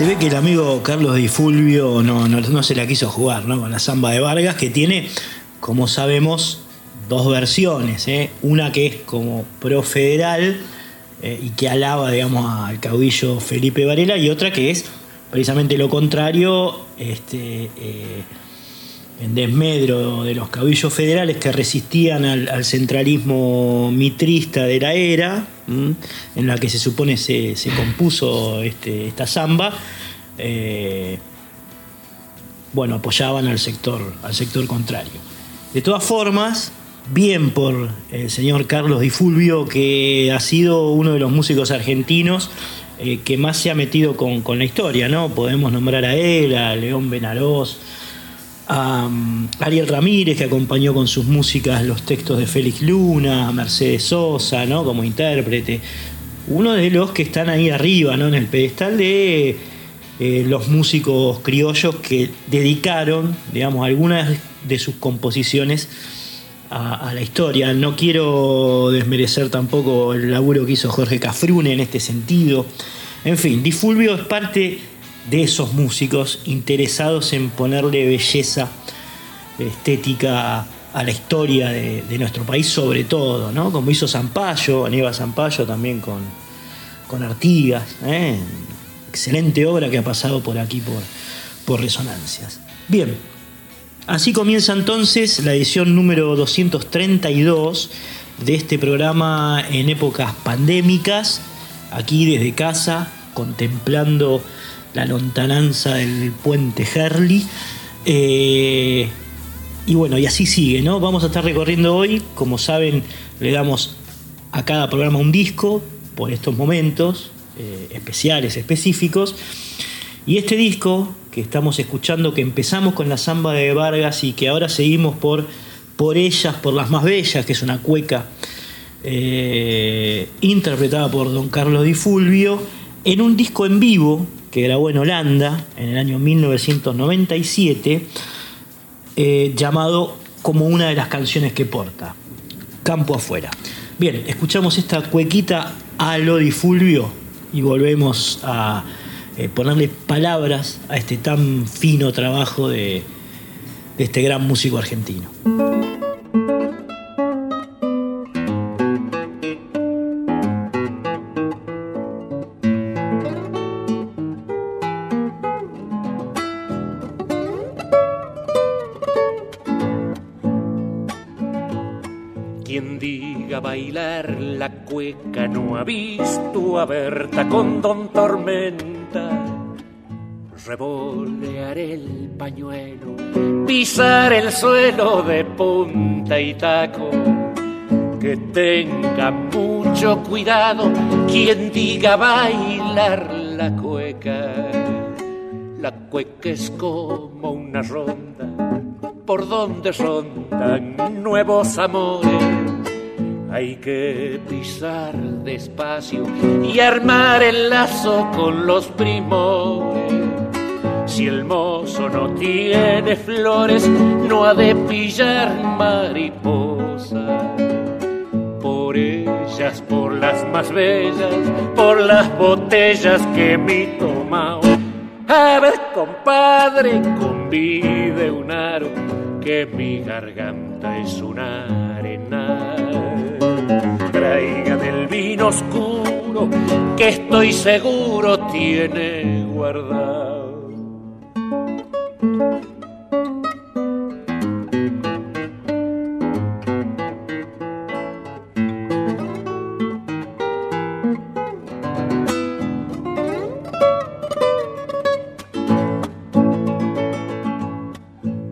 Se ve que el amigo Carlos Di Fulvio no, no, se la quiso jugar ¿no? con la samba de Vargas, que tiene, como sabemos, dos versiones. ¿eh? Una que es como pro-federal eh, y que alaba digamos, al caudillo Felipe Varela, y otra que es precisamente lo contrario, este, eh, en desmedro de los caudillos federales que resistían al, centralismo mitrista de la era, en la que se supone se, compuso este, esta samba, eh, bueno, apoyaban al sector, al sector contrario. De todas formas, bien por el señor Carlos Di Fulvio, que ha sido uno de los músicos argentinos eh, que más se ha metido con, con, la historia, ¿no? Podemos nombrar a él, a León Benarós, a um, Ariel Ramírez, que acompañó con sus músicas los textos de Félix Luna, a Mercedes Sosa, ¿no? como intérprete. Uno de los que están ahí arriba, ¿no? en el pedestal de eh, los músicos criollos que dedicaron, digamos, algunas de sus composiciones a, la historia. No quiero desmerecer tampoco el laburo que hizo Jorge Cafrune en este sentido. En fin, Difulvio es parte de esos músicos interesados en ponerle belleza estética a la historia de, nuestro país, sobre todo, ¿no? Como hizo Zampayo, Aníbal Zampayo también con, con Artigas. ¿eh? Excelente obra que ha pasado por aquí por, por Resonancias. Bien, así comienza entonces la edición número 232 de este programa en épocas pandémicas, aquí desde casa, contemplando la lontananza del puente Herli. Eh, y bueno, y así sigue, ¿no? Vamos a estar recorriendo hoy, como saben, le damos a cada programa un disco por estos momentos eh, especiales, específicos. Y este disco que estamos escuchando, que empezamos con la samba de Vargas y que ahora seguimos por Por ellas, por las más bellas, que es una cueca eh, interpretada por don Carlos Di Fulvio, en un disco en vivo que grabó en Holanda en el año 1997, eh, llamado como una de las canciones que porta, Campo afuera. Bien, escuchamos esta cuequita a lo Di Fulvio y volvemos a eh, ponerle palabras a este tan fino trabajo de este gran músico argentino. Visto a con don Tormenta. Revolear el pañuelo, pisar el suelo de punta y taco. Que tenga mucho cuidado quien diga bailar la cueca. La cueca es como una ronda por donde rondan nuevos amores hay que pisar despacio y armar el lazo con los primores. Si el mozo no tiene flores, no ha de pillar mariposa. Por ellas, por las más bellas, por las botellas que mi tomao. A ver, compadre, convide un aro, que mi garganta es un arenal traiga oscuro que estoy seguro tiene guardado.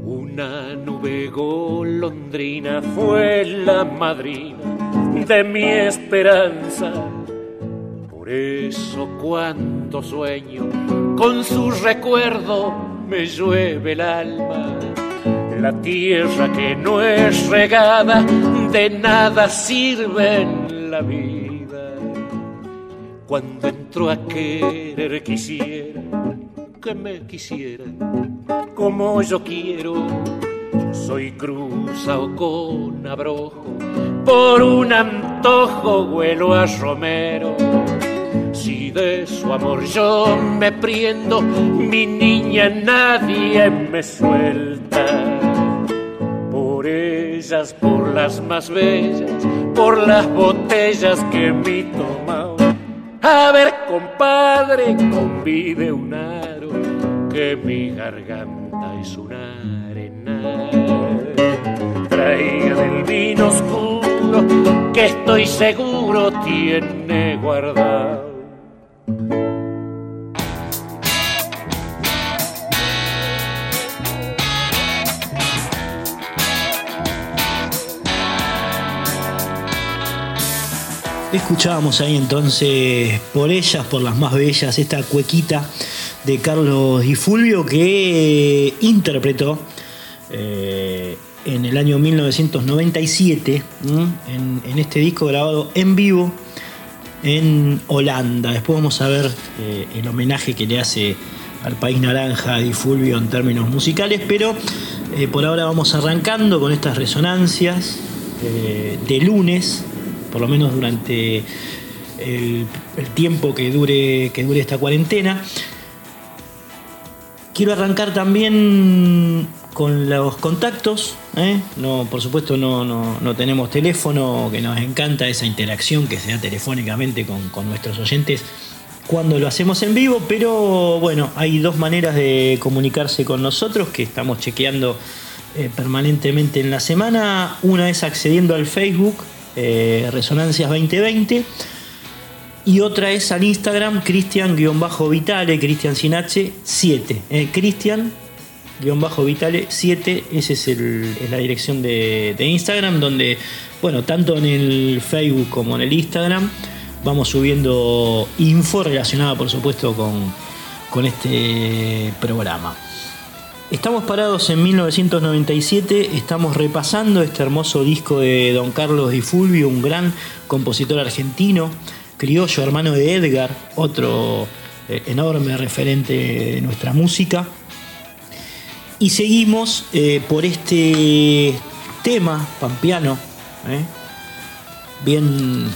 Una nube golondrina fue la madrina de mi esperanza. Por eso cuanto sueño, con su recuerdo me llueve el alma. La tierra que no es regada, de nada sirve en la vida. Cuando entro a querer quisiera que me quisieran como yo quiero. Soy cruzado con abrojo por un antojo vuelo a Romero. Si de su amor yo me priendo, mi niña nadie me suelta. Por ellas, por las más bellas, por las botellas que mi tomado. A ver, compadre, convide un aro, que mi garganta es un arenal. Traiga del vino oscuro que estoy seguro tiene guardado. Escuchábamos ahí entonces por ellas, por las más bellas, esta cuequita de Carlos y Fulvio que interpretó eh, en el año 1997, en, este disco grabado en vivo en Holanda. Después vamos a ver eh, el homenaje que le hace al país naranja Di Fulvio en términos musicales, pero eh, por ahora vamos arrancando con estas resonancias eh, de lunes, por lo menos durante el, el, tiempo que dure, que dure esta cuarentena. Quiero arrancar también con los contactos. ¿eh? No, por supuesto no, no, tenemos teléfono, que nos encanta esa interacción que se da telefónicamente con, nuestros oyentes cuando lo hacemos en vivo, pero bueno, hay dos maneras de comunicarse con nosotros que estamos chequeando eh, permanentemente en la semana. Una es accediendo al Facebook eh, Resonancias 2020. Y otra es al Instagram, Cristian-Vitale, Cristian sin H, 7. Eh, Cristian-Vitale 7, esa es la dirección de, Instagram, donde, bueno, tanto en el Facebook como en el Instagram vamos subiendo info relacionada, por supuesto, con, con este programa. Estamos parados en 1997, estamos repasando este hermoso disco de Don Carlos Di Fulvio, un gran compositor argentino, criollo, hermano de Edgar, otro eh, enorme referente de nuestra música. Y seguimos eh, por este tema pampeano, eh, bien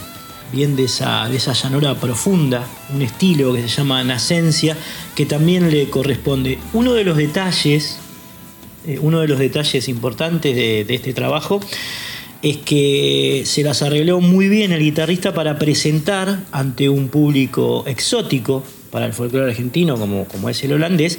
bien de esa, de esa llanura profunda, un estilo que se llama Nacencia, que también le corresponde. Uno de los detalles, eh, uno de los detalles importantes de, este trabajo es que se las arregló muy bien el guitarrista para presentar ante un público exótico para el folclore argentino, como, como es el holandés,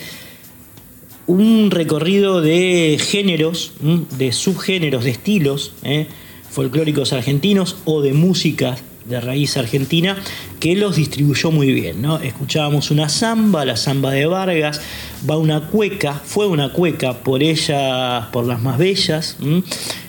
un recorrido de géneros, de subgéneros, de estilos eh, folclóricos argentinos o de músicas de raíz argentina que los distribuyó muy bien. ¿no? Escuchábamos una samba, la samba de Vargas, va una cueca, fue una cueca por ella, por las más bellas,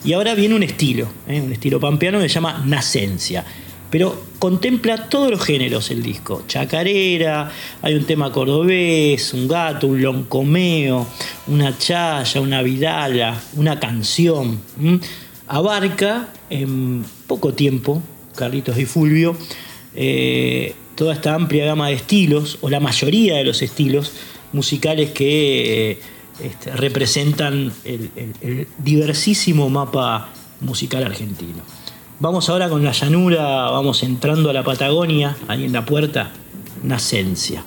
y ahora viene un estilo, ¿eh? un estilo pampeano que se llama Nacencia. Pero contempla todos los géneros el disco. Chacarera, hay un tema cordobés, un gato, un loncomeo, una chaya, una vidala, una canción. Abarca en poco tiempo Carlitos y Fulvio, eh, toda esta amplia gama de estilos, o la mayoría de los estilos musicales que eh, este, representan el, el, diversísimo mapa musical argentino. Vamos ahora con la llanura, vamos entrando a la Patagonia, ahí en la puerta, Nacencia.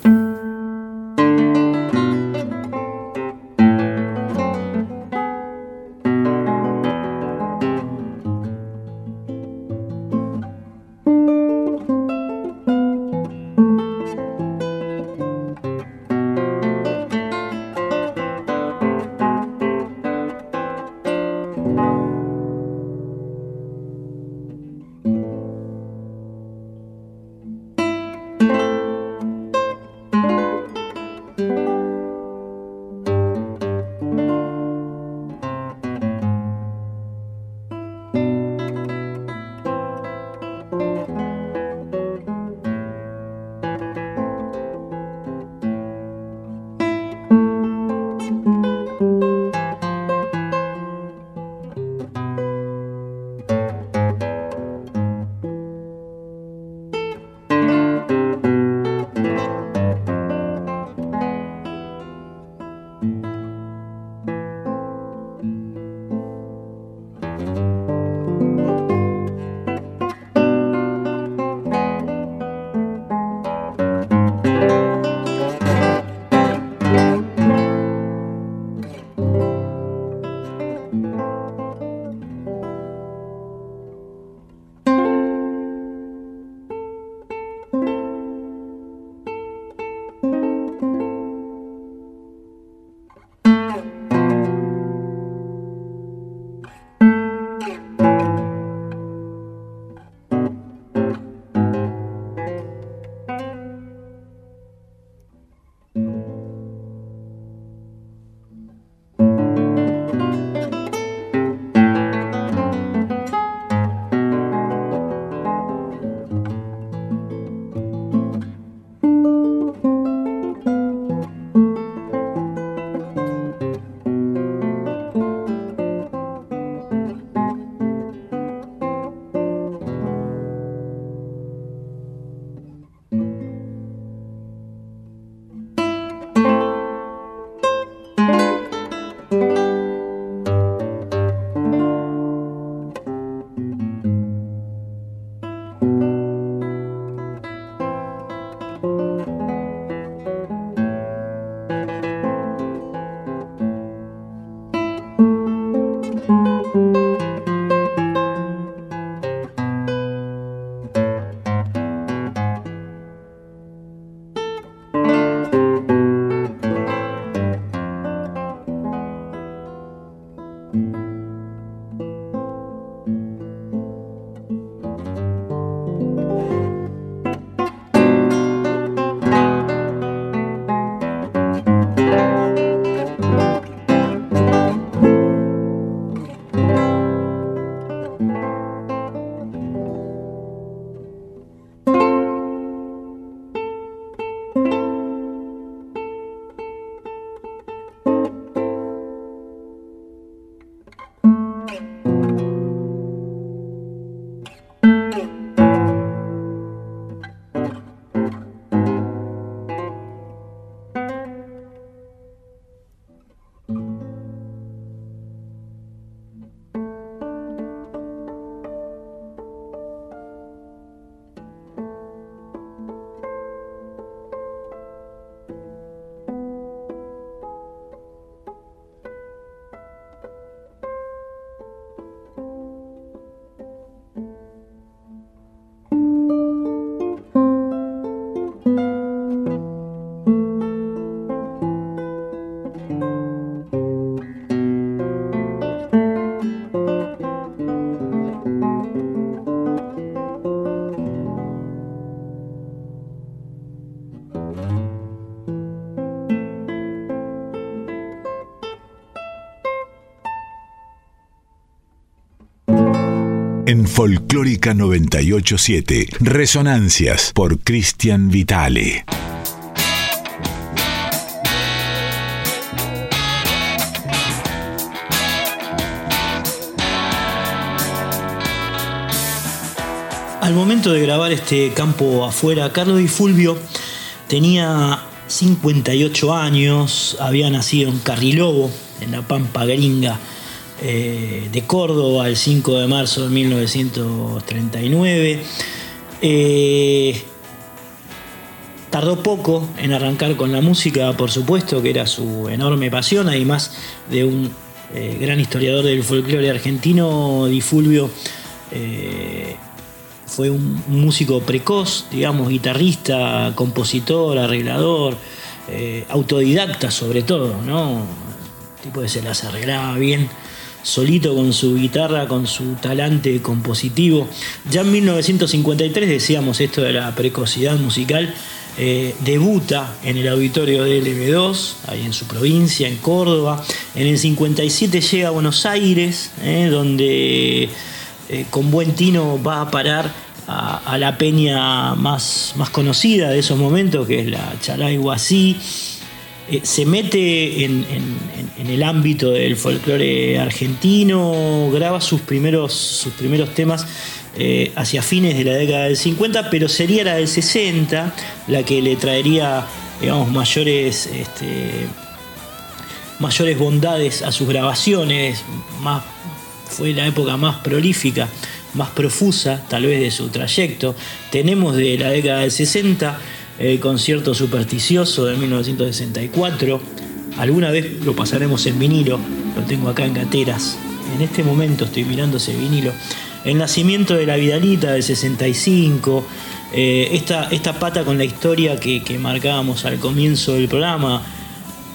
En Folclórica 987. Resonancias por Cristian Vitale. Al momento de grabar este campo afuera, Carlos Di Fulvio tenía 58 años, había nacido en Carrilobo, en la Pampa Gringa eh, de Córdoba, el 5 de marzo de 1939. Eh, tardó poco en arrancar con la música, por supuesto, que era su enorme pasión, además de un eh, gran historiador del folclore argentino, Di Fulvio fue un músico precoz, digamos, guitarrista, compositor, arreglador, autodidacta sobre todo, ¿no? tipo que se las arreglaba bien solito con su guitarra, con su talante compositivo. Ya en 1953, decíamos esto de la precocidad musical, eh, debuta en el auditorio de LB2, ahí en su provincia, en Córdoba. En el 57 llega a Buenos Aires, eh, donde con buen tino va a parar a, la peña más, más, conocida de esos momentos, que es la Chalay Guasí. Eh, se mete en, el ámbito del folclore argentino, graba sus primeros, sus primeros temas eh, hacia fines de la década del 50, pero sería la del 60 la que le traería digamos, mayores, este, mayores bondades a sus grabaciones, fue la época más prolífica más profusa tal vez de su trayecto. Tenemos de la década del 60 el concierto supersticioso de 1964. Alguna vez lo pasaremos en vinilo, lo tengo acá en Gateras. En este momento estoy mirando ese vinilo. El nacimiento de la Vidalita del 65. Eh, esta, esta, pata con la historia que, marcábamos al comienzo del programa,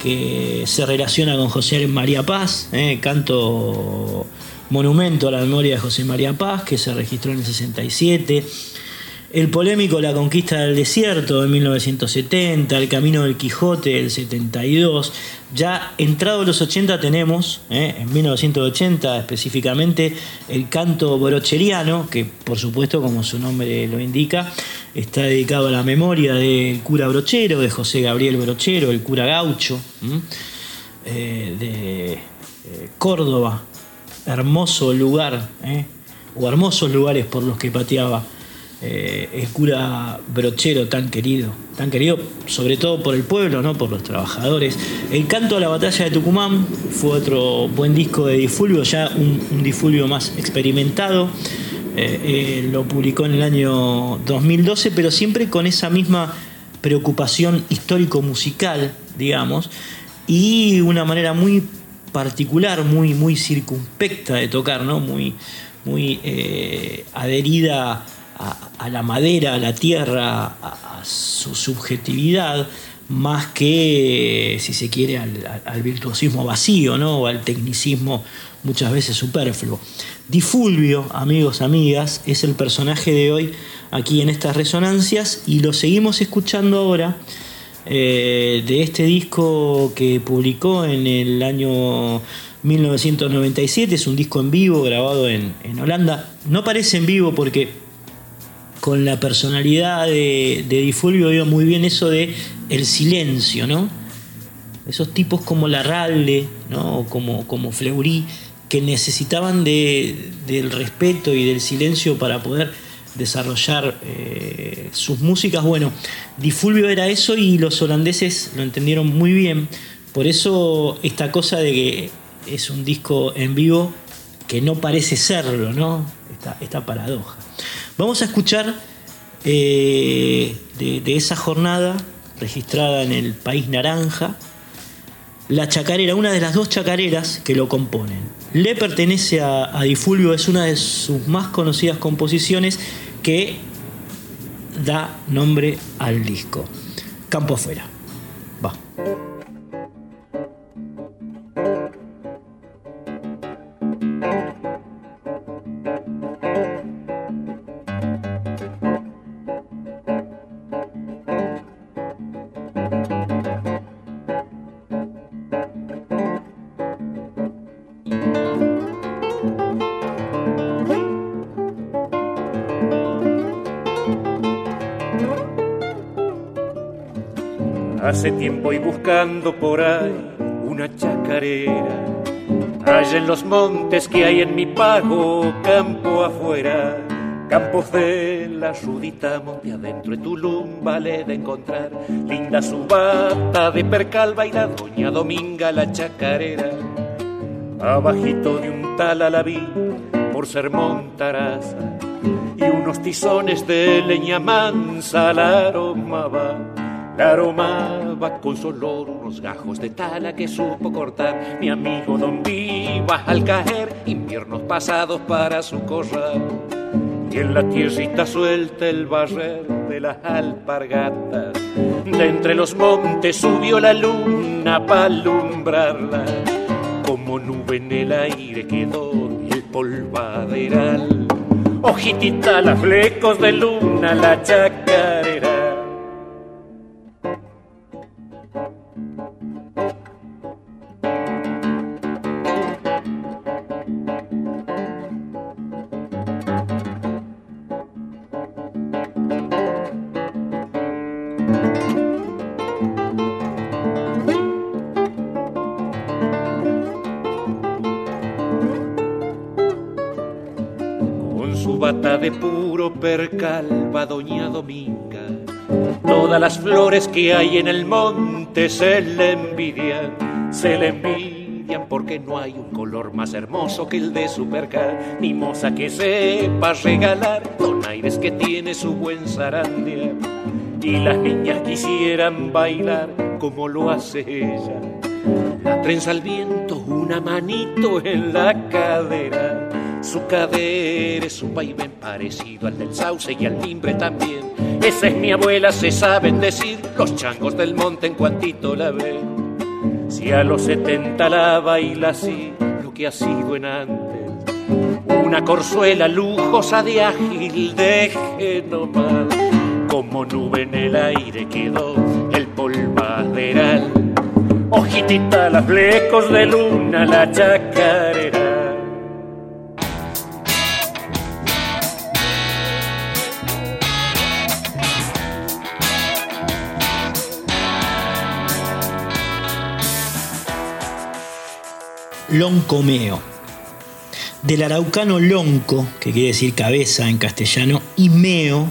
que se relaciona con José María Paz, eh, canto monumento a la memoria de José María Paz, que se registró en el 67, el polémico La Conquista del Desierto de 1970, El Camino del Quijote del 72. Ya entrado los 80 tenemos, eh, en 1980 específicamente, el canto brocheriano, que por supuesto, como su nombre lo indica, está dedicado a la memoria del cura brochero, de José Gabriel Brochero, el cura gaucho, eh, de eh, Córdoba, hermoso lugar, o hermosos lugares por los que pateaba eh, brochero tan querido, tan querido sobre todo por el pueblo, ¿no? por los trabajadores. El canto a la batalla de Tucumán fue otro buen disco de Difulvio, ya un, Difulvio más experimentado. Eh, lo publicó en el año 2012, pero siempre con esa misma preocupación histórico-musical, digamos, y una manera muy particular, muy, muy circunspecta de tocar, ¿no? muy, muy eh, adherida a, la madera, a la tierra, a, su subjetividad, más que, si se quiere, al, virtuosismo vacío ¿no? o al tecnicismo muchas veces superfluo. Difulvio, amigos, amigas, es el personaje de hoy aquí en estas resonancias y lo seguimos escuchando ahora eh, de este disco que publicó en el año 1997. Es un disco en vivo grabado en, Holanda. No parece en vivo porque con la personalidad de, de Difulvio veo muy bien eso de el silencio, ¿no? Esos tipos como Larralde, ¿no? como, como Fleury, que necesitaban del respeto y del silencio para poder desarrollar eh, sus músicas. Bueno, Difulvio era eso y los holandeses lo entendieron muy bien. Por eso esta cosa de que es un disco en vivo que no parece serlo, ¿no? Esta, paradoja. Vamos a escuchar eh, de, esa jornada registrada en el País Naranja, la chacarera, una de las dos chacareras que lo componen. Le pertenece a, a Difulvio, es una de sus más conocidas composiciones que da nombre al disco. Campo afuera. Hace tiempo y buscando por ahí una chacarera. Allá en los montes que hay en mi pago, campo afuera. Campos de la sudita, monte adentro, en Tulum vale de encontrar. Linda su bata de percal, y la doña Dominga la chacarera. Abajito de un tal alabí, por ser montaraza, y unos tizones de leña mansa la aroma va la aromaba con su olor unos gajos de tala que supo cortar mi amigo Don Viva al caer inviernos pasados para su corral. Y en la tierrita suelta el barrer de las alpargatas. De entre los montes subió la luna para alumbrarla. Como nube en el aire quedó el polvaderal. Ojitita, las flecos de luna, la chacarera de puro percal va doña Dominga. Todas las flores que hay en el monte se le envidian, se le envidian porque no hay un color más hermoso que el de su percal, ni moza que sepa regalar donaires que tiene su buen zarandia. Y las niñas quisieran bailar como lo hace ella. La trenza al viento, una manito en la cadera su cadera es un vaivén parecido al del sauce y al timbre también. Esa es mi abuela, se saben decir los changos del monte en cuantito la ven. Si a los setenta la baila así, lo que ha sido en antes. Una corzuela lujosa de ágil, deje nomás. Como nube en el aire quedó el polvaderal. Ojitita, las flecos de luna, la chacarera loncomeo. Del araucano lonco, que quiere decir cabeza en castellano, y meo,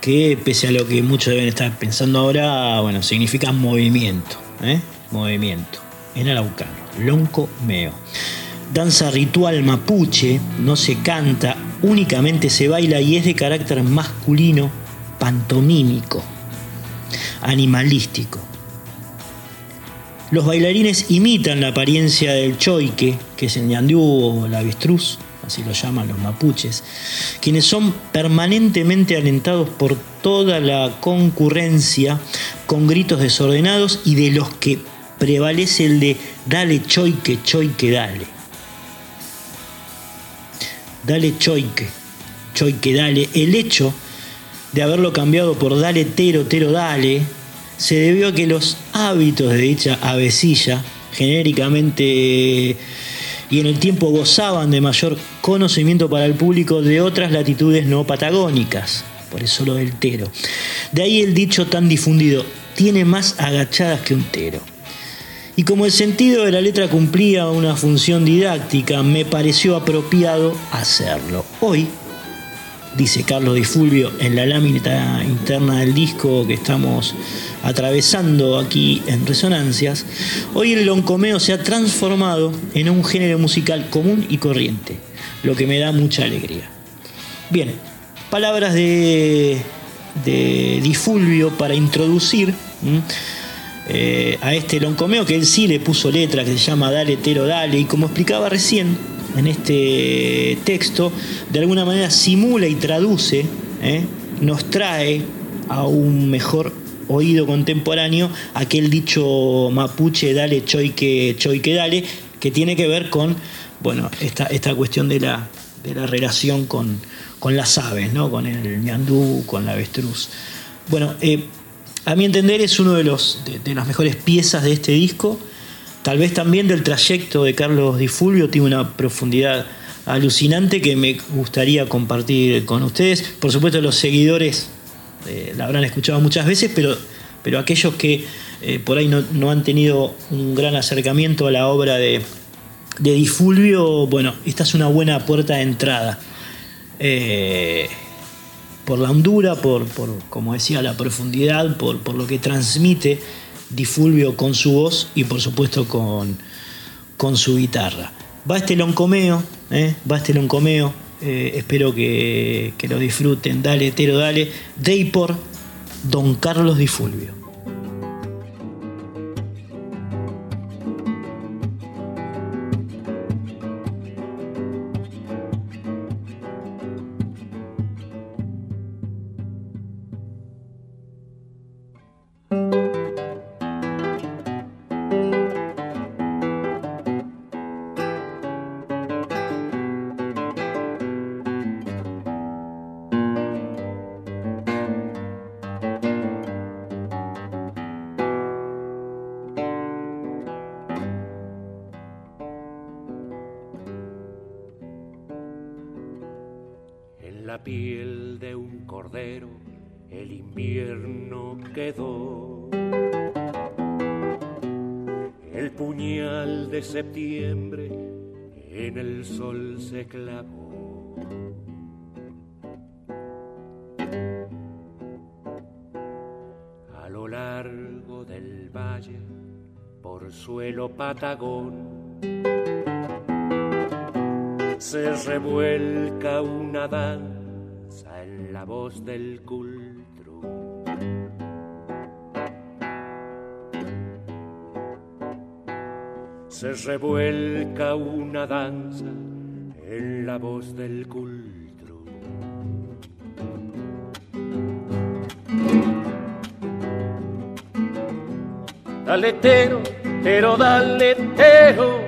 que pese a lo que muchos deben estar pensando ahora, bueno, significa movimiento, ¿eh? movimiento, en araucano, lonco meo. Danza ritual mapuche, no se canta, únicamente se baila y es de carácter masculino, pantomímico, animalístico. Los bailarines imitan la apariencia del choique, que es el ñandú o el avestruz, así lo llaman los mapuches, quienes son permanentemente alentados por toda la concurrencia con gritos desordenados y de los que prevalece el de dale choique, choique, dale. Dale choique, choique, dale. El hecho de haberlo cambiado por dale tero, tero, dale, se debió a que los hábitos de dicha avecilla genéricamente y en el tiempo gozaban de mayor conocimiento para el público de otras latitudes no patagónicas, por eso lo del tero. De ahí el dicho tan difundido, tiene más agachadas que un tero. Y como el sentido de la letra cumplía una función didáctica, me pareció apropiado hacerlo. Hoy, dice Carlos Di Fulvio en la lámina interna del disco que estamos atravesando aquí en Resonancias, hoy el loncomeo se ha transformado en un género musical común y corriente, lo que me da mucha alegría. Bien, palabras de, de para introducir eh, a este loncomeo que él sí le puso letra, que se llama Dale Tero Dale, y como explicaba recién en este texto, de alguna manera simula y traduce, ¿eh? nos trae a un mejor oído contemporáneo aquel dicho mapuche dale choique, choique dale, que tiene que ver con bueno, esta, esta cuestión de la, de la relación con, con las aves, ¿no? con el ñandú, con la avestruz. Bueno, eh, a mi entender es uno de, los, de, las mejores piezas de este disco, tal vez también del trayecto de Carlos Di Fulvio, tiene una profundidad alucinante que me gustaría compartir con ustedes. Por supuesto, los seguidores eh, la habrán escuchado muchas veces, pero pero aquellos que eh, por ahí no, han tenido un gran acercamiento a la obra de, Di Fulvio, bueno, esta es una buena puerta de entrada. Eh, por la hondura, por, como decía, la profundidad, por, por, lo que transmite Di Fulvio con su voz y por supuesto con, con su guitarra. Va este loncomeo, ¿eh? va este loncomeo, eh, espero que, que, lo disfruten, dale, tero, dale, Day por Don Carlos Di Fulvio. A lo largo del valle, por suelo patagón, se revuelca una danza en la voz del cultro. Se revuelca una danza en la voz del cultro. Dale tero, pero dale tero.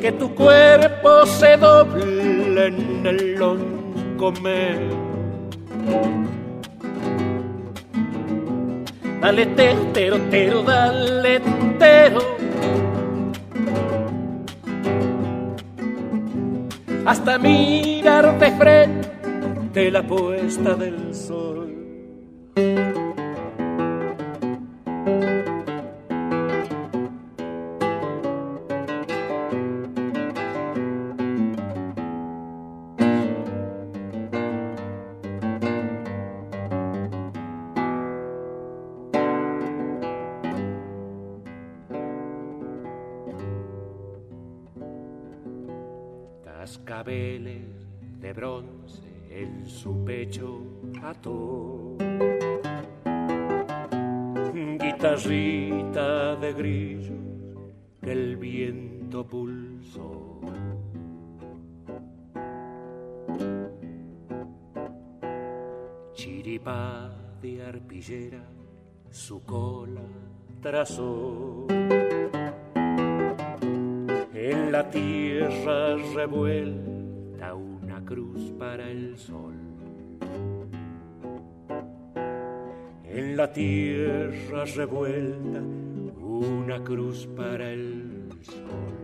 Que tu cuerpo se doble en el loncomeo. Dale tero, tero, dale tero hasta mirar de frente la puesta del su pecho ató. Guitarrita de grillos que el viento pulsó. Chiripa de arpillera su cola trazó en la tierra revuelta una cruz para el sol. En la tierra revuelta una cruz para el sol.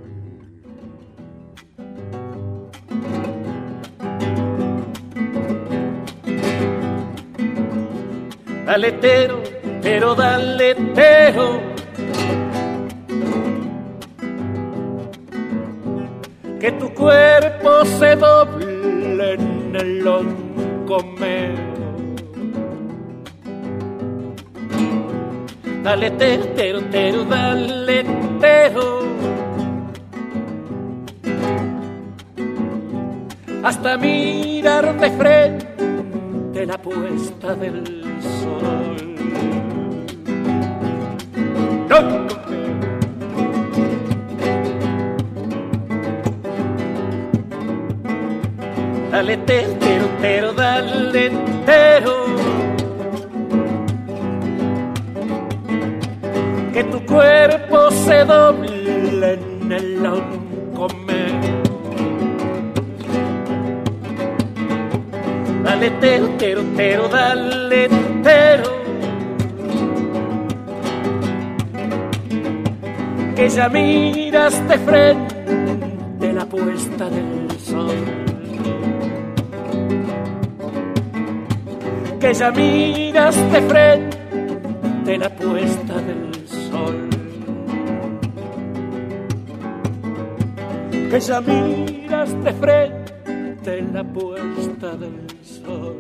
Daletero, pero daletero que tu cuerpo se doble en el loncomeo. Dale tero, tero, dale tero. Hasta mirar de frente la puesta del sol. Dale tero, tero, dale cuerpo se doble en el comer. Dale tero, tero, tero, dale tero. Que ya miras de frente la puesta del sol. que ya miras de frente De frente la puesta del sol.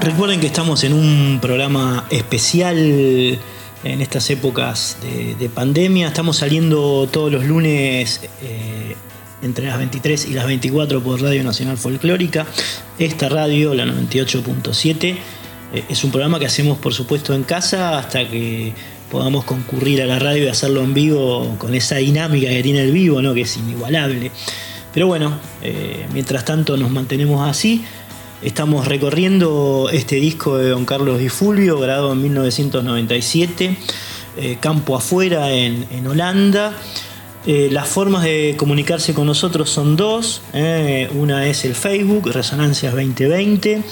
Recuerden que estamos en un programa especial en estas épocas de, pandemia. Estamos saliendo todos los lunes eh, entre las 23 y las 24 por Radio Nacional Folclórica. Esta radio, la 98.7, eh, es un programa que hacemos por supuesto en casa hasta que podamos concurrir a la radio y hacerlo en vivo con esa dinámica que tiene el vivo, ¿no? que es inigualable. Pero bueno, eh, mientras tanto nos mantenemos así. Estamos recorriendo este disco de Don Carlos Di Fulvio, grabado en 1997, eh, Campo Afuera en, Holanda. Eh, las formas de comunicarse con nosotros son dos. Eh, una es el Facebook, Resonancias 2020.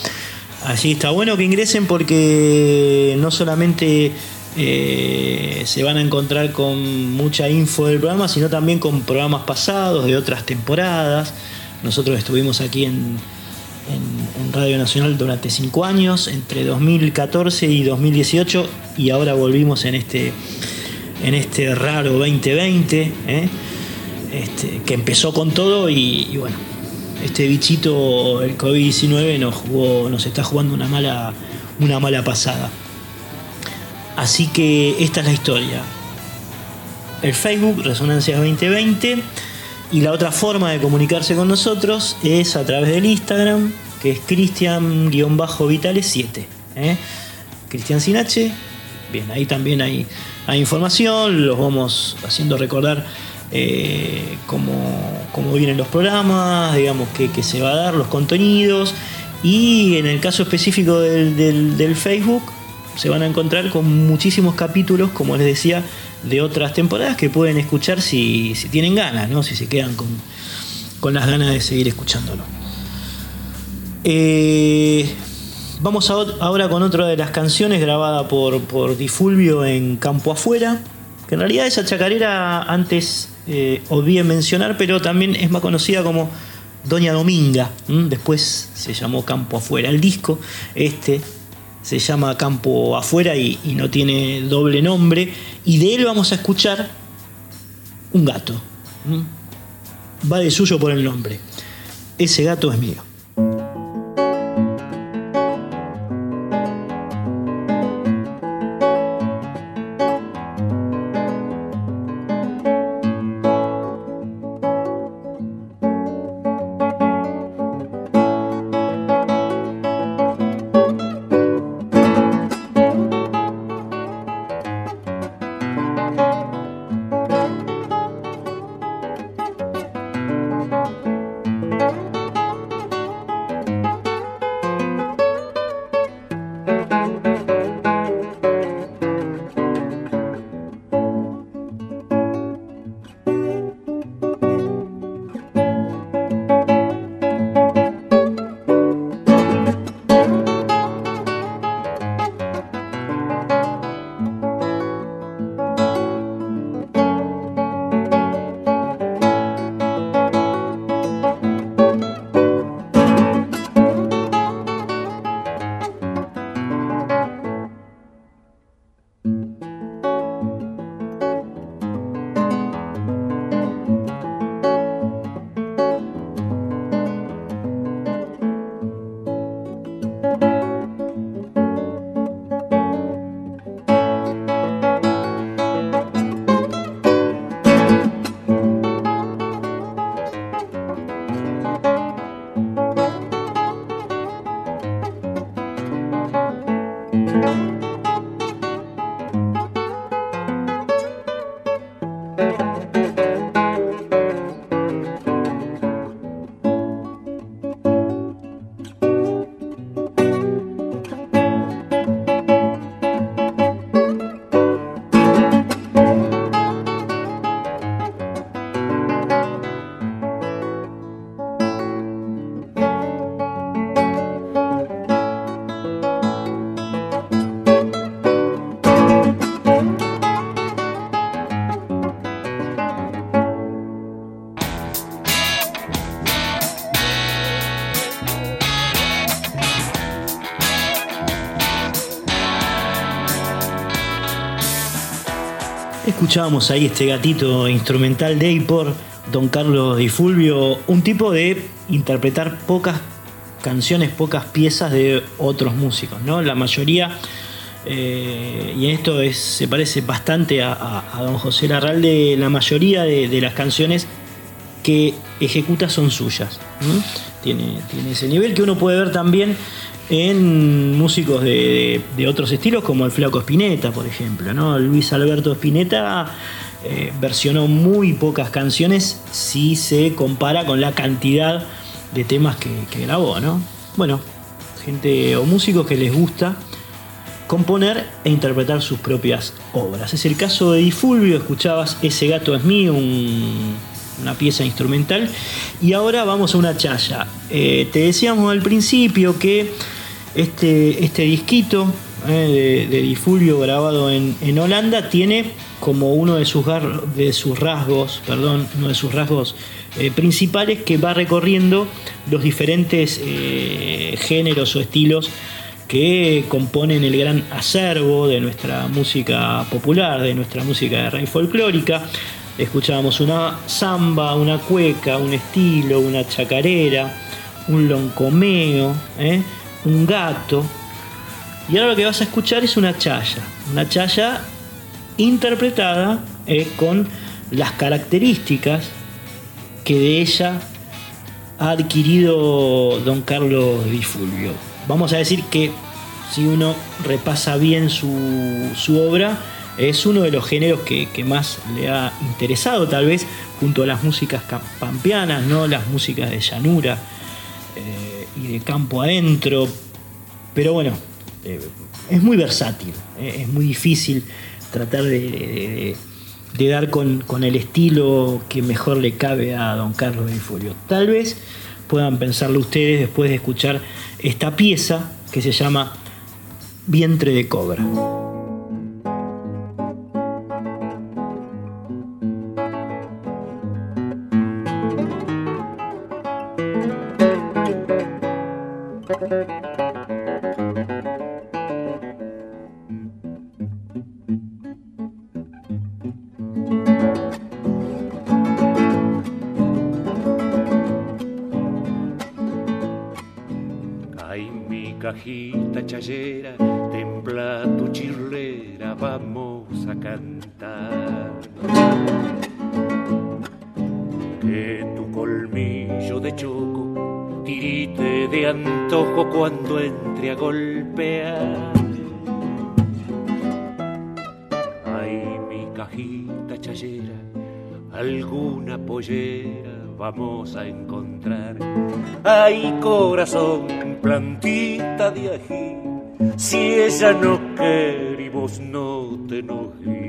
Allí está bueno que ingresen porque no solamente se van a encontrar con mucha info del programa, sino también con programas pasados de otras temporadas. Nosotros estuvimos aquí en, Radio Nacional durante cinco años, entre 2014 y 2018, y ahora volvimos en este, en este raro 2020, ¿eh? este, que empezó con todo y, bueno, este bichito, el COVID-19, nos, nos está jugando una mala, una mala pasada. Así que esta es la historia. El Facebook, Resonancias 2020 y la otra forma de comunicarse con nosotros es a través del Instagram, que es Cristian-Vitales7. ¿eh? Cristian Sinache. Bien, ahí también hay, información, los vamos haciendo recordar eh, cómo, vienen los programas, digamos, que, se va a dar, los contenidos. Y en el caso específico del Facebook, se van a encontrar con muchísimos capítulos, como les decía, de otras temporadas que pueden escuchar si, tienen ganas, ¿no? si se quedan con, las ganas de seguir escuchándolo. Eh, vamos ahora con otra de las canciones grabada por, por Difulvio en Campo Afuera, que en realidad esa chacarera antes eh, mencionar, pero también es más conocida como Doña Dominga, después se llamó Campo Afuera. El disco, este, se llama Campo Afuera y, no tiene doble nombre. Y de él vamos a escuchar un gato. Va de suyo por el nombre. Ese gato es mío. Escuchábamos ahí este gatito instrumental de por Don Carlos Di Fulvio, un tipo de interpretar pocas canciones, pocas piezas de otros músicos, ¿no? La mayoría, eh, y esto es, se parece bastante a, Don José Larralde, la mayoría de, las canciones que ejecuta son suyas. Tiene, tiene ese nivel que uno puede ver también en músicos de, otros estilos como el Flaco Spinetta, por ejemplo. ¿no? Luis Alberto Spinetta eh, versionó muy pocas canciones si se compara con la cantidad de temas que, grabó. ¿no? Bueno, gente o músicos que les gusta componer e interpretar sus propias obras. Es el caso de Di Fulvio, escuchabas Ese gato es mío, una pieza instrumental. Y ahora vamos a una chaya. Eh, te decíamos al principio que este, este disquito eh, de, Difulvio grabado en, Holanda tiene como uno de sus, de sus rasgos, perdón, uno de sus rasgos eh, principales que va recorriendo los diferentes eh, géneros o estilos que componen el gran acervo de nuestra música popular, de nuestra música de rey folclórica. Escuchábamos una samba, una cueca, un estilo, una chacarera, un loncomeo, un gato. Y ahora lo que vas a escuchar es una chaya. Una chaya interpretada eh, con las características que de ella ha adquirido don Carlos Di Fulvio. Vamos a decir que si uno repasa bien su, obra, es uno de los géneros que, más le ha interesado, tal vez junto a las músicas pampeanas, ¿no? las músicas de llanura. Eh, de campo adentro. Pero bueno, eh, es muy versátil, eh, es muy difícil tratar de, dar con, el estilo que mejor le cabe a don Carlos de Furio. Tal vez puedan pensarlo ustedes después de escuchar esta pieza que se llama Vientre de Cobra. Vamos a cantar. Que tu colmillo de choco tirite de antojo cuando entre a golpear. Ay, mi cajita chayera, alguna pollera vamos a encontrar. Ay, corazón, plantita de ají, si ella no quiere y vos no te enojí.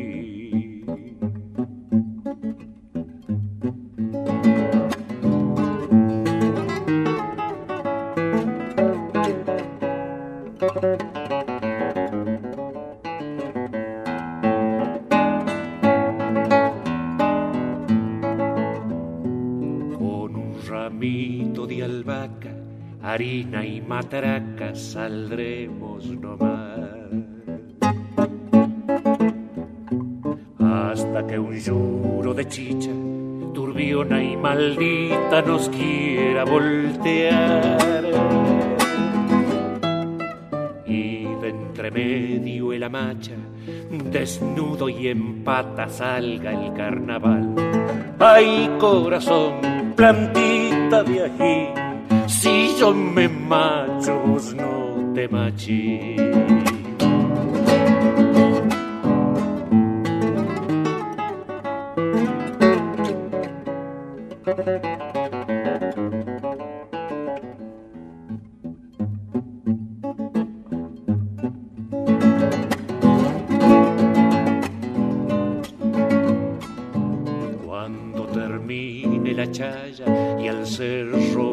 harina y matraca saldremos nomás. Hasta que un lloro de chicha, turbiona y maldita nos quiera voltear. Y de entre medio el amacha, desnudo y en pata salga el carnaval. Ay corazón, plantita de ají si yo me macho, vos no te machís.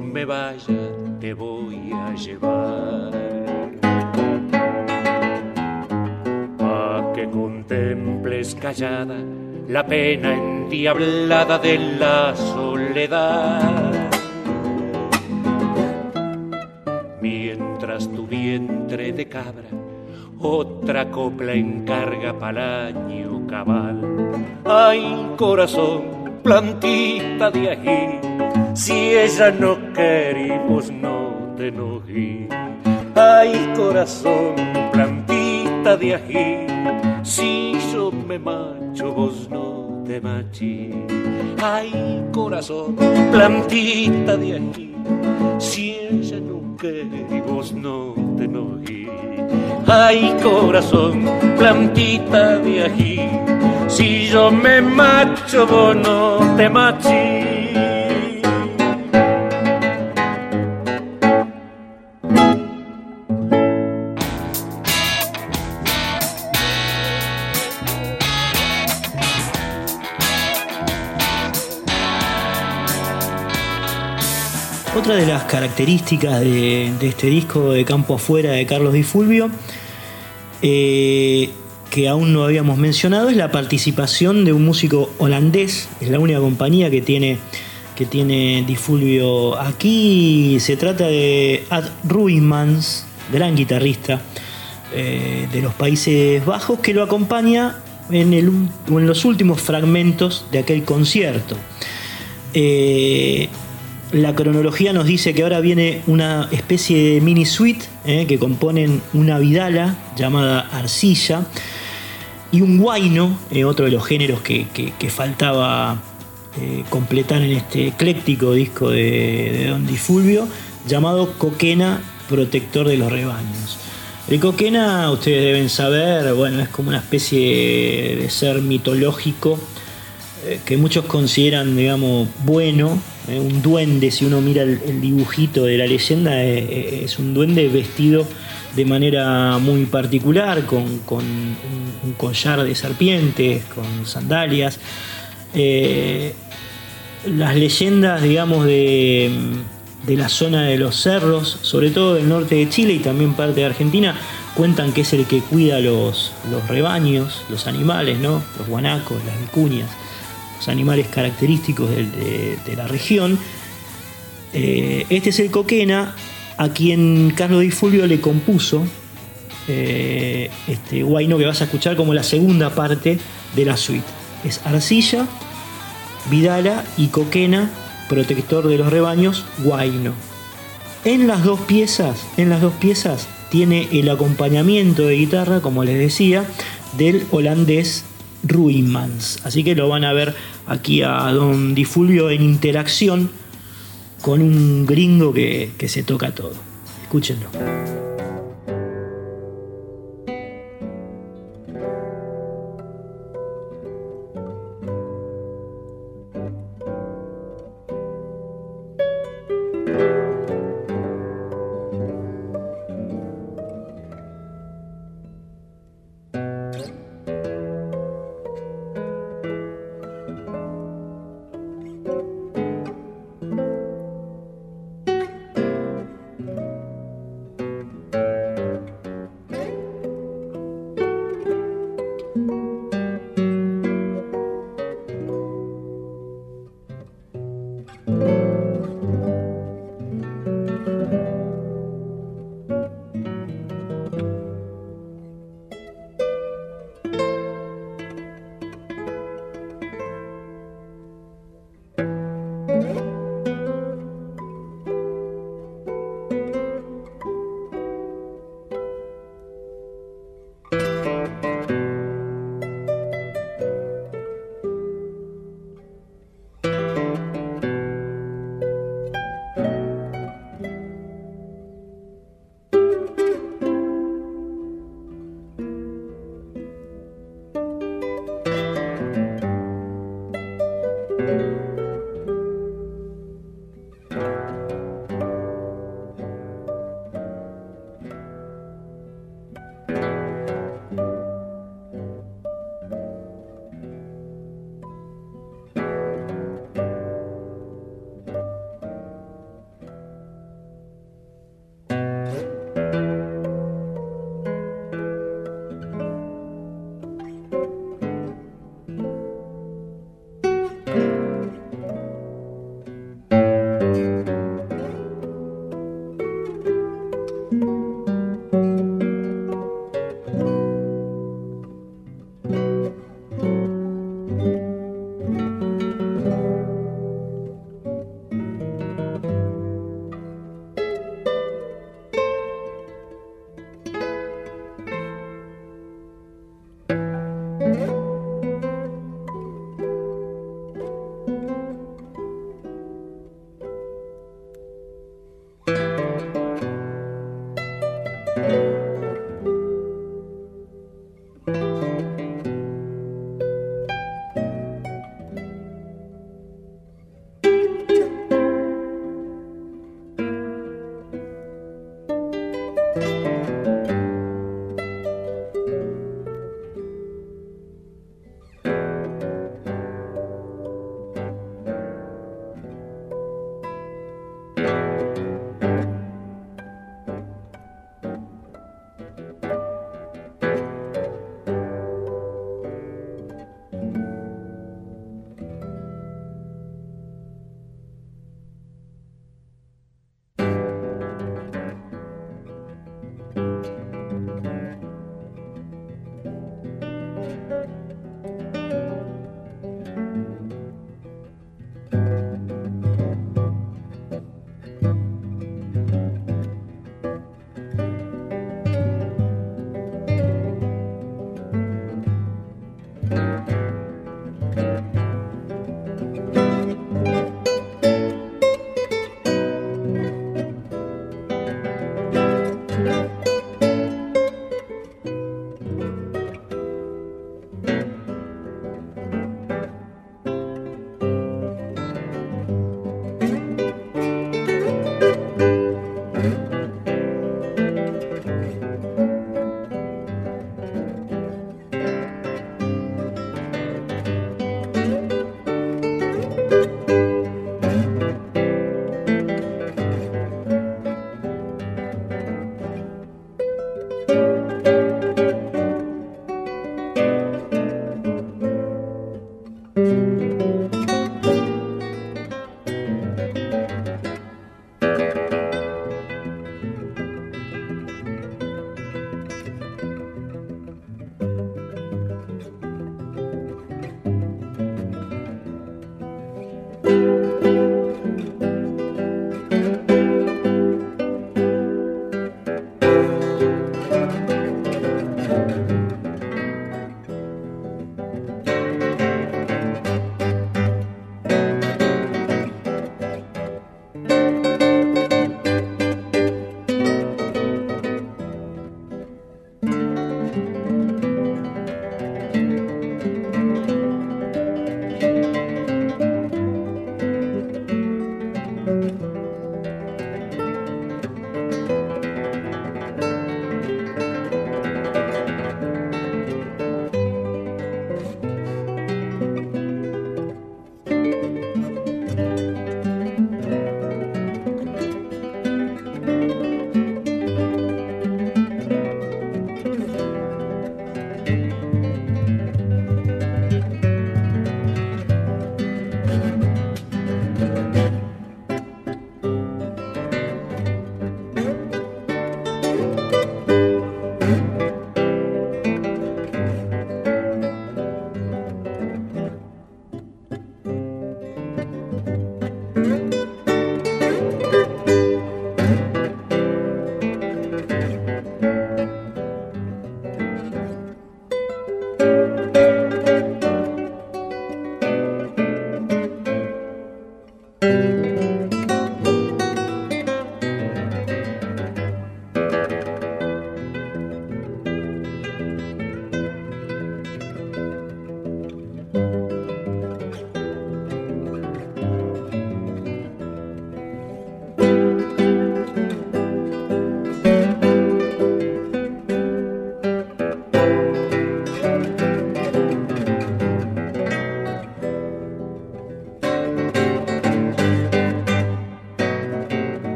Me vaya, te voy a llevar. A que contemples callada la pena endiablada de la soledad. Mientras tu vientre de cabra otra copla encarga pa'l año cabal. Ay, corazón, plantita de ají, si ella no quiere, vos no te enojí. Ay, corazón, plantita de ají, si yo me macho, vos no te machí. Ay, corazón, plantita de ají, si ella no quiere, vos no te enojí. Ay, corazón, plantita de ají, si yo me macho, vos no te machí. Otra de las características de, este disco de Campo Afuera de Carlos Di Fulvio, eh, que aún no habíamos mencionado, es la participación de un músico holandés. Es la única compañía que tiene, que tiene Di Fulvio aquí. Se trata de Ad Ruimans, gran guitarrista eh, de los Países Bajos, que lo acompaña en los últimos fragmentos de aquel concierto. Eh, la cronología nos dice que ahora viene una especie de mini suite eh, que componen una vidala llamada arcilla y un guaino, eh, otro de los géneros que, que- faltaba eh, completar en este ecléctico disco de, de Don Di Fulvio, llamado Coquena, protector de los rebaños. El Coquena, ustedes deben saber, bueno, es como una especie de ser mitológico eh, que muchos consideran, digamos, bueno, eh, un duende, si uno mira el, dibujito de la leyenda, eh, eh, es un duende vestido de manera muy particular, con, con un, un collar de serpientes, con sandalias. Las leyendas, digamos, de, de la zona de los cerros, sobre todo del norte de Chile y también parte de Argentina, cuentan que es el que cuida los, los rebaños, los animales, ¿no? Los guanacos, las vicuñas, los animales característicos de la región. Eh, este es el coquena a quien Carlos Di Fulvio le compuso eh, este guayno que vas a escuchar como la segunda parte de la suite. Es arcilla, Vidala y Coquena, protector de los rebaños, Guayno. En las dos piezas, en las dos piezas tiene el acompañamiento de guitarra, como les decía, del holandés Ruimans. Así que lo van a ver aquí a Don Di Fulvio en interacción con un gringo que, que se toca todo. Escúchenlo.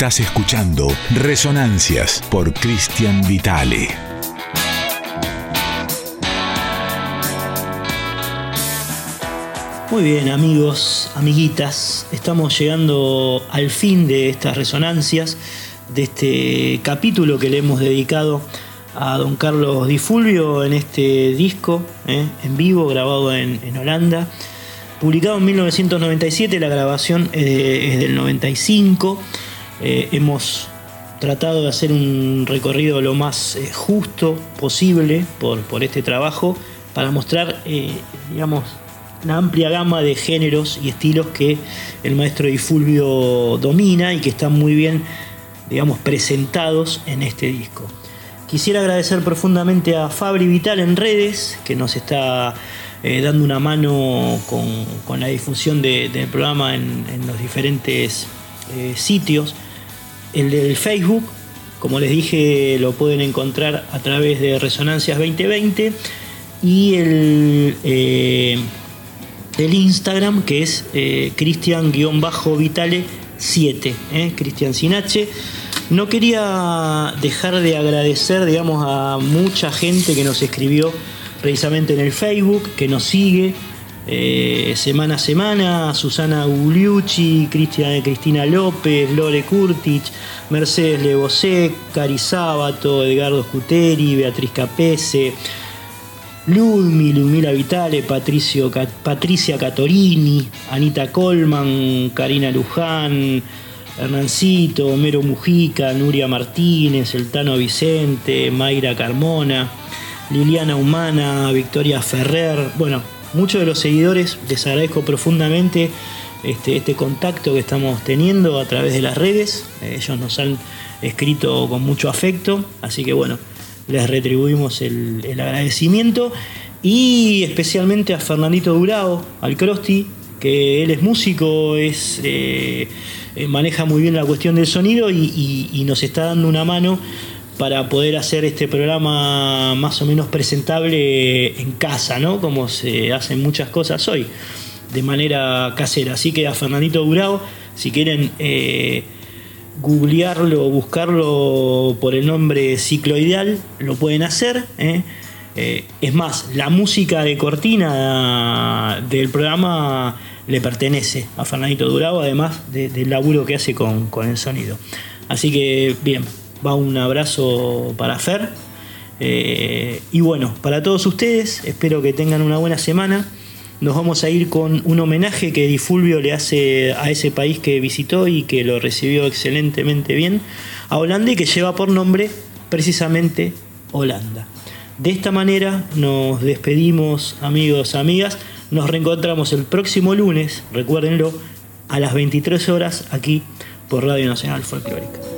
Estás escuchando Resonancias por Cristian Vitale. Muy bien amigos, amiguitas, estamos llegando al fin de estas resonancias, de este capítulo que le hemos dedicado a don Carlos Di Fulvio en este disco eh, en vivo grabado en, Holanda. Publicado en 1997, la grabación es del 95. Eh, hemos tratado de hacer un recorrido lo más eh, justo posible por, este trabajo para mostrar, eh, digamos, la amplia gama de géneros y estilos que el maestro Di Fulvio domina y que están muy bien, digamos, presentados en este disco. Quisiera agradecer profundamente a Fabri Vital en redes, que nos está dando una mano con, la difusión del programa en, los diferentes sitios. El del Facebook, como les dije, lo pueden encontrar a través de Resonancias 2020 y el, eh, el Instagram que es eh, Cristian-Vitale 7, eh, Cristian Sinache. No quería dejar de agradecer, digamos, a mucha gente que nos escribió precisamente en el Facebook, que nos sigue, eh, semana a semana, Susana Gugliucci, Cristina López, Lore Kurtich, Mercedes Lebosé, Cari Sábato, Edgardo Scuteri, Beatriz Capese, Ludmi, Ludmila Vitale, Patricia Catorini, Anita Colman, Karina Luján, Hernancito, Homero Mujica, Nuria Martínez, Eltano Vicente, Mayra Carmona, Liliana Humana, Victoria Ferrer, bueno, muchos de los seguidores les agradezco profundamente este, este, contacto que estamos teniendo a través de las redes. Ellos nos han escrito con mucho afecto, así que bueno, les retribuimos el, agradecimiento y especialmente a Fernandito Durao, al Crosti, que él es músico, es, eh, maneja muy bien la cuestión del sonido y nos está dando una mano para poder hacer este programa más o menos presentable en casa, ¿no? Como se hacen muchas cosas hoy, de manera casera. Así que a Fernandito Durao, si quieren eh, googlearlo o buscarlo por el nombre cicloideal, lo pueden hacer. ¿eh? Eh, es más, la música de cortina del programa le pertenece a Fernandito Durao, además del laburo que hace con, con el sonido. Así que, bien, va un abrazo para Fer. Eh, y bueno, para todos ustedes, espero que tengan una buena semana. Nos vamos a ir con un homenaje que Di Fulvio le hace a ese país que visitó y que lo recibió excelentemente bien, a Holanda y que lleva por nombre precisamente Holanda. De esta manera nos despedimos amigos, amigas. Nos reencontramos el próximo lunes, recuérdenlo, a las 23 horas aquí por Radio Nacional Folclórica.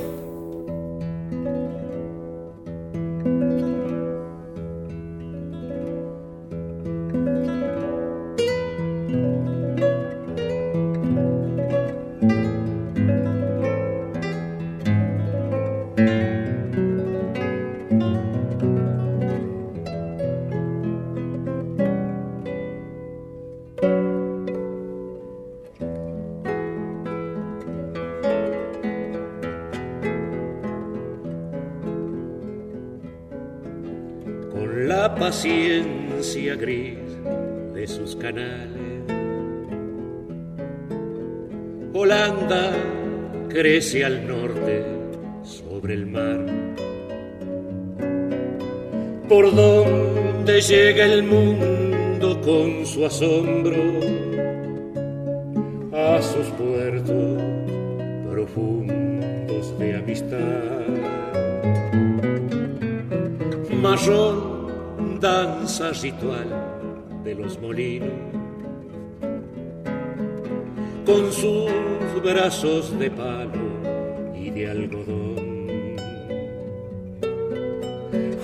Asombro a sus puertos profundos de amistad. Marrón danza ritual de los molinos, con sus brazos de palo y de algodón,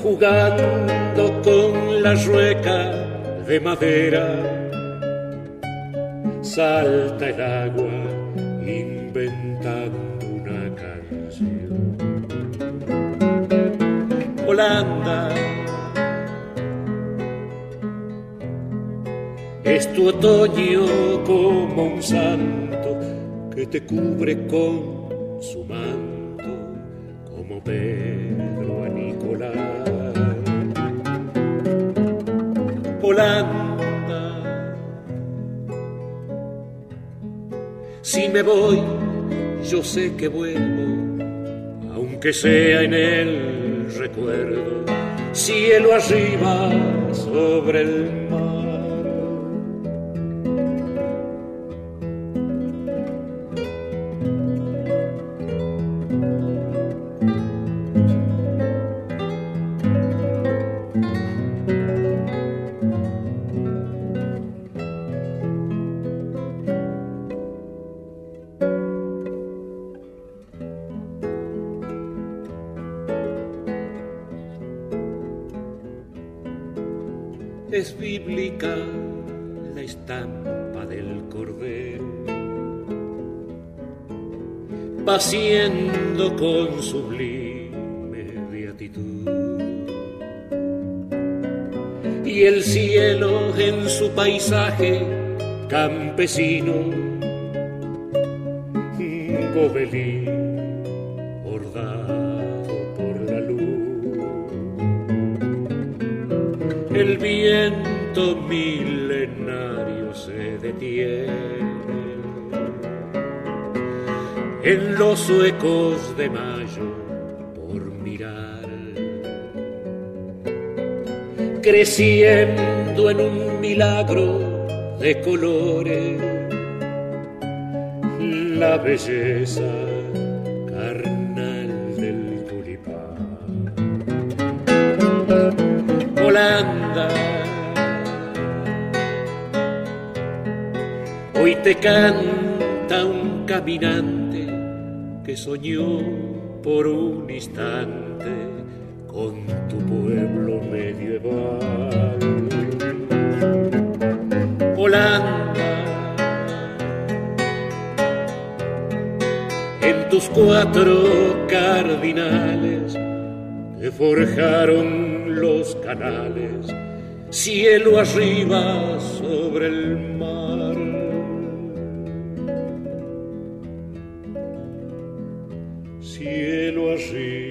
jugando con la rueca de madera, salta el agua inventando una canción. Holanda. Es tu otoño como un santo que te cubre con su mano como Pedro Si me voy, yo sé que vuelvo, aunque sea en el recuerdo, cielo arriba sobre el en su paisaje campesino, gobelín bordado por la luz. El viento milenario se detiene en los ecos de mayo por mirar, creciendo en un milagro de colores la belleza carnal del tulipán. Holanda Hoy te canta un caminante que soñó por un instante con tu pueblo medieval. En tus cuatro cardinales te forjaron los canales, cielo arriba sobre el mar. Cielo arriba